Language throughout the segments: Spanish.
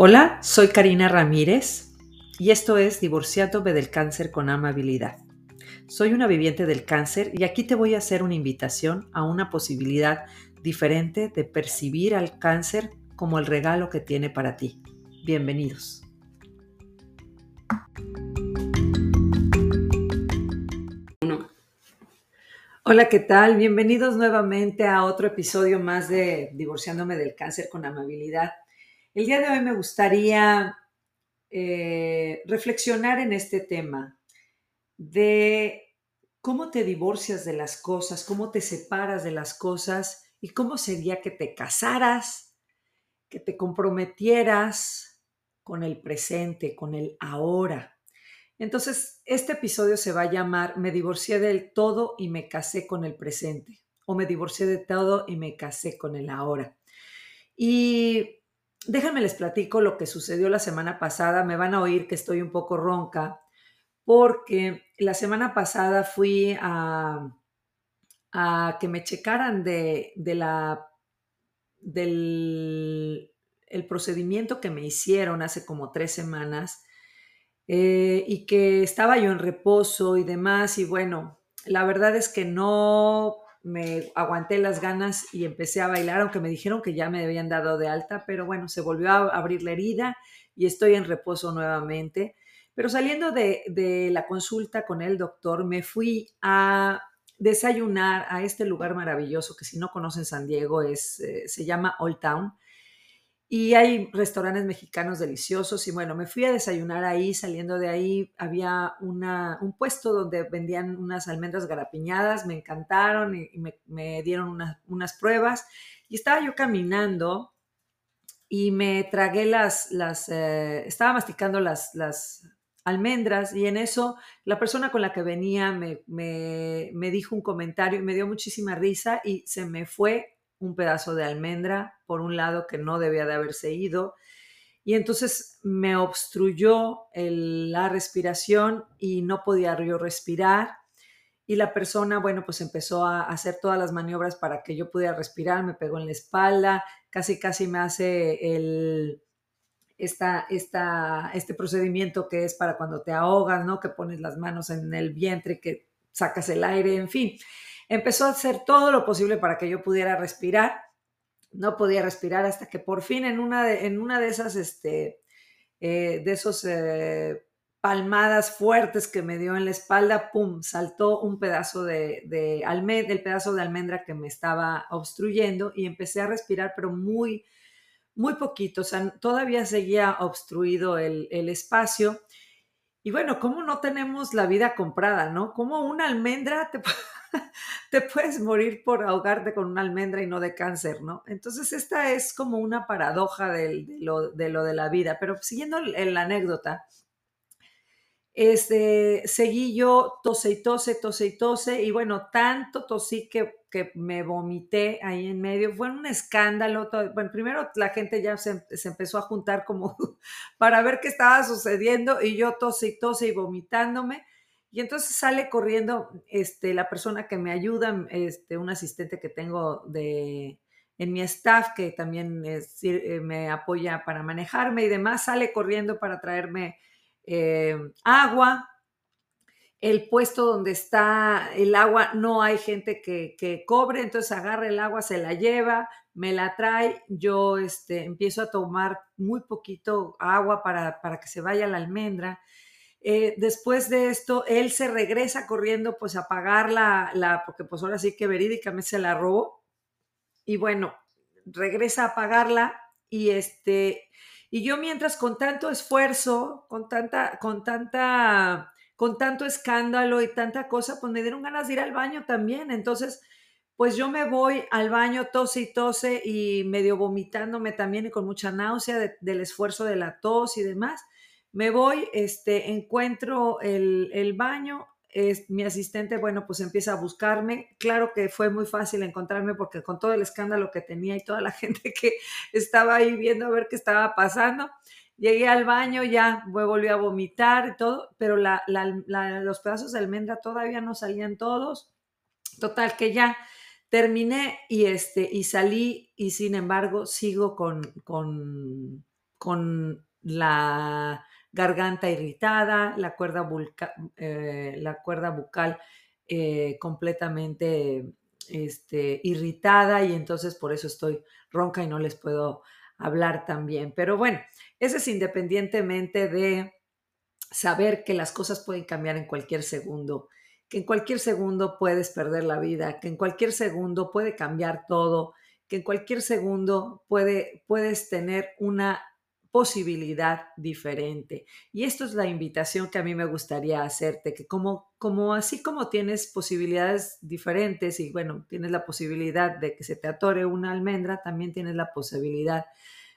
Hola, soy Karina Ramírez y esto es Divorciándome del Cáncer con Amabilidad. Soy una viviente del cáncer y aquí te voy a hacer una invitación a una posibilidad diferente de percibir al cáncer como el regalo que tiene para ti. Bienvenidos. Hola, ¿qué tal? Bienvenidos nuevamente a otro episodio más de Divorciándome del Cáncer con Amabilidad. El día de hoy me gustaría eh, reflexionar en este tema de cómo te divorcias de las cosas, cómo te separas de las cosas y cómo sería que te casaras, que te comprometieras con el presente, con el ahora. Entonces, este episodio se va a llamar Me divorcié del todo y me casé con el presente o me divorcié de todo y me casé con el ahora. Y déjenme les platico lo que sucedió la semana pasada. Me van a oír que estoy un poco ronca porque la semana pasada fui a, a que me checaran de, de la, del el procedimiento que me hicieron hace como tres semanas eh, y que estaba yo en reposo y demás. Y bueno, la verdad es que no me aguanté las ganas y empecé a bailar, aunque me dijeron que ya me habían dado de alta, pero bueno, se volvió a abrir la herida y estoy en reposo nuevamente. Pero saliendo de, la consulta con el doctor, me fui a desayunar a este lugar maravilloso que si no conocen San Diego es, eh, se llama Old Town y hay restaurantes mexicanos deliciosos y bueno, me fui a desayunar ahí, saliendo de ahí había una, un puesto donde vendían unas almendras garapiñadas, me encantaron y, me, dieron unas pruebas y estaba yo caminando y me tragué las, las eh, estaba masticando las, las almendras y en eso la persona con la que venía me, me, me dijo un comentario y me dio muchísima risa y se me fue un pedazo de almendra por un lado que no debía de haberse ido. Y entonces me obstruyó la respiración y no podía yo respirar. Y la persona, bueno, pues empezó a hacer todas las maniobras para que yo pudiera respirar, me pegó en la espalda, casi, casi me hace el, esta, esta, este procedimiento que es para cuando te ahogas, ¿no? Que pones las manos en el vientre, que sacas el aire, en fin empezó a hacer todo lo posible para que yo pudiera respirar. No podía respirar hasta que por fin en una de, en una de esas, este, eh, de esos eh, palmadas fuertes que me dio en la espalda, pum, saltó un pedazo de, de almendra, el pedazo de almendra que me estaba obstruyendo y empecé a respirar, pero muy, muy poquito, o sea, todavía seguía obstruido el, el espacio. Y bueno, ¿cómo no tenemos la vida comprada, no? ¿Cómo una almendra te, te puedes morir por ahogarte con una almendra y no de cáncer, ¿no? Entonces, esta es como una paradoja de, lo, de, la vida. Pero siguiendo la anécdota, este, seguí yo tose y tose, tose y tose, y bueno, tanto tosí que, que me vomité ahí en medio. Fue un escándalo. Bueno, primero la gente ya se, se, empezó a juntar como para ver qué estaba sucediendo, y yo tose y tose y vomitándome. Y entonces sale corriendo este, la persona que me ayuda, este, un asistente que tengo de, en mi staff, que también eh, me apoya para manejarme y demás, sale corriendo para traerme eh, agua. El puesto donde está el agua no hay gente que, que, cobre, entonces agarra el agua, se la lleva, me la trae, yo este, empiezo a tomar muy poquito agua para, para que se vaya la almendra eh, después de esto, él se regresa corriendo pues a pagar la, la, porque pues ahora sí que verídicamente se la robó. Y bueno, regresa a pagarla y este, y yo mientras con tanto esfuerzo, con tanta, con tanta, con tanto escándalo y tanta cosa, pues me dieron ganas de ir al baño también. Entonces, pues yo me voy al baño, tose y tose y medio vomitándome también y con mucha náusea del esfuerzo de la tos y demás. Me voy, este, encuentro el, baño, es, mi asistente, bueno, pues empieza a buscarme. Claro que fue muy fácil encontrarme porque con todo el escándalo que tenía y toda la gente que estaba ahí viendo a ver qué estaba pasando, llegué al baño, ya volví a vomitar y todo, pero los pedazos de almendra todavía no salían todos. Total que ya terminé y, este, y salí y sin embargo sigo con, con con la garganta irritada, la cuerda, eh, la cuerda bucal eh, completamente este, irritada y entonces por eso estoy ronca y no les puedo hablar también. Pero bueno, eso es independientemente de saber que las cosas pueden cambiar en cualquier segundo, que en cualquier segundo puedes perder la vida, que en cualquier segundo puede cambiar todo, que en cualquier segundo puede, puedes tener una posibilidad diferente. Y esto es la invitación que a mí me gustaría hacerte, que como, como así como tienes posibilidades diferentes y bueno, tienes la posibilidad de que se te atore una almendra, también tienes la posibilidad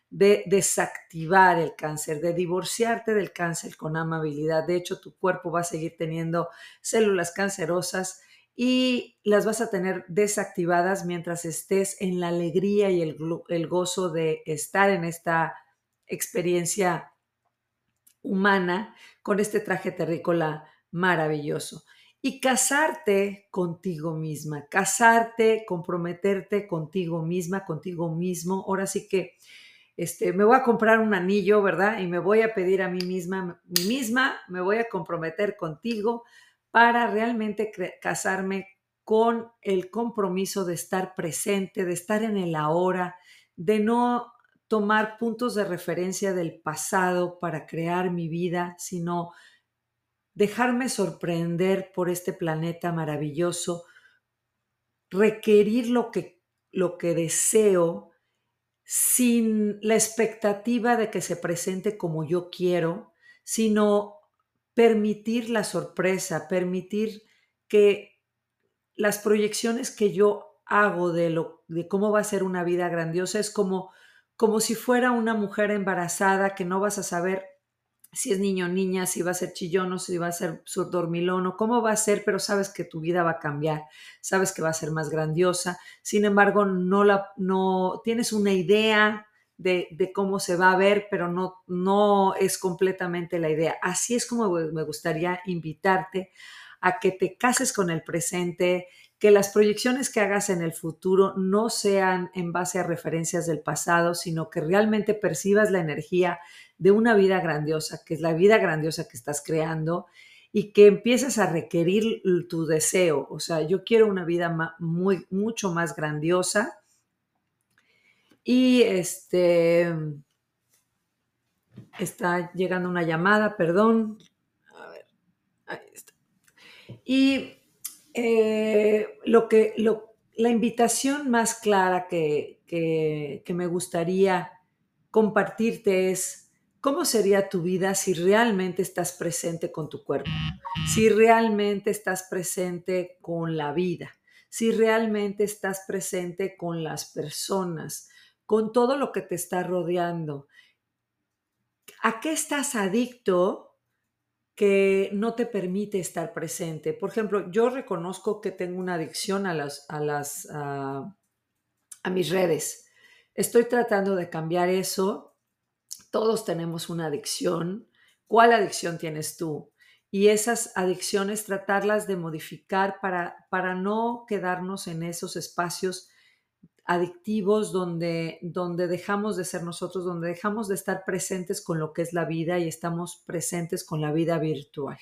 de desactivar el cáncer, de divorciarte del cáncer con amabilidad. De hecho, tu cuerpo va a seguir teniendo células cancerosas y las vas a tener desactivadas mientras estés en la alegría y el, el gozo de estar en esta experiencia humana con este traje terrícola maravilloso. Y casarte contigo misma, casarte, comprometerte contigo misma, contigo mismo. Ahora sí que este, me voy a comprar un anillo, ¿verdad? Y me voy a pedir a mí misma, mí misma, me voy a comprometer contigo para realmente casarme con el compromiso de estar presente, de estar en el ahora, de no tomar puntos de referencia del pasado para crear mi vida, sino dejarme sorprender por este planeta maravilloso, requerir lo que, lo que deseo sin la expectativa de que se presente como yo quiero, sino permitir la sorpresa, permitir que las proyecciones que yo hago de, lo, de cómo va a ser una vida grandiosa es como como si fuera una mujer embarazada que no vas a saber si es niño o niña, si va a ser chillón o si va a ser surdormilón o cómo va a ser, pero sabes que tu vida va a cambiar, sabes que va a ser más grandiosa. Sin embargo, no, la, no tienes una idea de, de, cómo se va a ver, pero no, no es completamente la idea. Así es como me gustaría invitarte a que te cases con el presente, que las proyecciones que hagas en el futuro no sean en base a referencias del pasado, sino que realmente percibas la energía de una vida grandiosa, que es la vida grandiosa que estás creando y que empieces a requerir tu deseo. O sea, yo quiero una vida muy, mucho más grandiosa. Y este, está llegando una llamada, perdón. A ver, ahí está. Y eh, lo que, lo, la invitación más clara que, que, que me gustaría compartirte es cómo sería tu vida si realmente estás presente con tu cuerpo, si realmente estás presente con la vida, si realmente estás presente con las personas, con todo lo que te está rodeando. ¿A qué estás adicto que no te permite estar presente. Por ejemplo, yo reconozco que tengo una adicción a las, a las, a, mis redes. Estoy tratando de cambiar eso. Todos tenemos una adicción. ¿Cuál adicción tienes tú? Y esas adicciones tratarlas de modificar para, para no quedarnos en esos espacios adictivos donde, donde dejamos de ser nosotros, donde dejamos de estar presentes con lo que es la vida y estamos presentes con la vida virtual.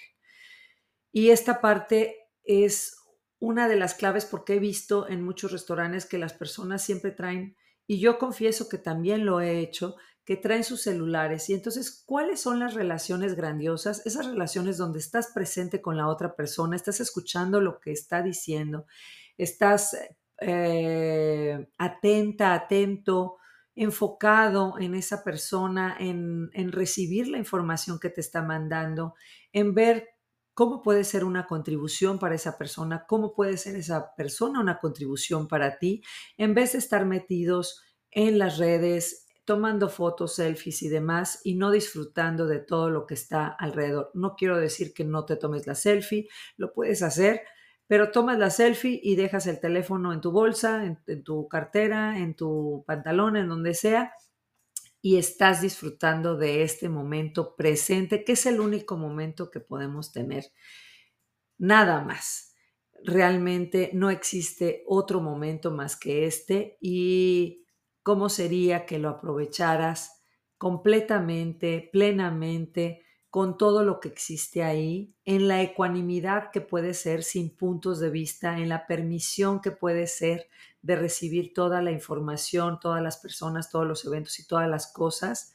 Y esta parte es una de las claves porque he visto en muchos restaurantes que las personas siempre traen, y yo confieso que también lo he hecho, que traen sus celulares. Y entonces, ¿cuáles son las relaciones grandiosas? Esas relaciones donde estás presente con la otra persona, estás escuchando lo que está diciendo, estás eh, atenta, atento, enfocado en esa persona, en, en recibir la información que te está mandando, en ver cómo puede ser una contribución para esa persona, cómo puede ser esa persona una contribución para ti, en vez de estar metidos en las redes, tomando fotos, selfies y demás y no disfrutando de todo lo que está alrededor. No quiero decir que no te tomes la selfie, lo puedes hacer, pero tomas la selfie y dejas el teléfono en tu bolsa, en, tu cartera, en tu pantalón, en donde sea, y estás disfrutando de este momento presente, que es el único momento que podemos tener. Nada más. Realmente no existe otro momento más que este y cómo sería que lo aprovecharas completamente, plenamente, con todo lo que existe ahí, en la ecuanimidad que puede ser sin puntos de vista, en la permisión que puede ser de recibir toda la información, todas las personas, todos los eventos y todas las cosas,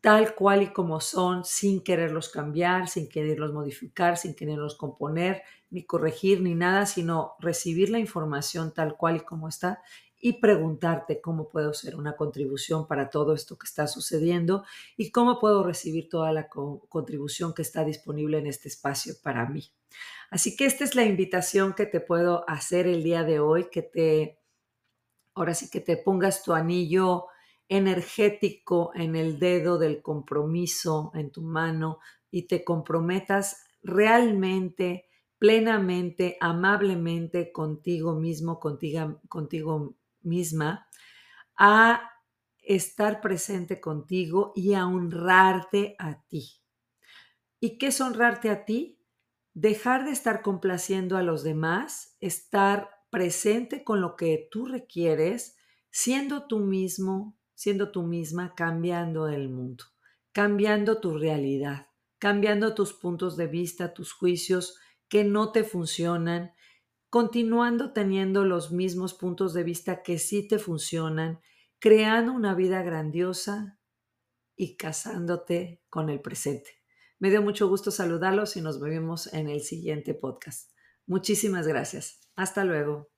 tal cual y como son, sin quererlos cambiar, sin quererlos modificar, sin quererlos componer, ni corregir, ni nada, sino recibir la información tal cual y como está y preguntarte cómo puedo ser una contribución para todo esto que está sucediendo y cómo puedo recibir toda la contribución que está disponible en este espacio para mí. Así que esta es la invitación que te puedo hacer el día de hoy, que te, ahora sí que te pongas tu anillo energético en el dedo del compromiso en tu mano y te comprometas realmente, plenamente, amablemente contigo mismo, contigo, contigo misma a estar presente contigo y a honrarte a ti. ¿Y qué es honrarte a ti? Dejar de estar complaciendo a los demás, estar presente con lo que tú requieres, siendo tú mismo, siendo tú misma, cambiando el mundo, cambiando tu realidad, cambiando tus puntos de vista, tus juicios que no te funcionan continuando teniendo los mismos puntos de vista que sí te funcionan, creando una vida grandiosa y casándote con el presente. Me dio mucho gusto saludarlos y nos vemos en el siguiente podcast. Muchísimas gracias. Hasta luego.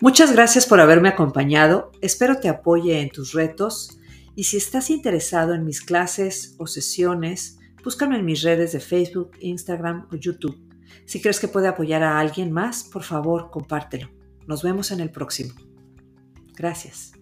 Muchas gracias por haberme acompañado. Espero te apoye en tus retos y si estás interesado en mis clases o sesiones, búscame en mis redes de Facebook, Instagram o YouTube. Si crees que puede apoyar a alguien más, por favor, compártelo. Nos vemos en el próximo. Gracias.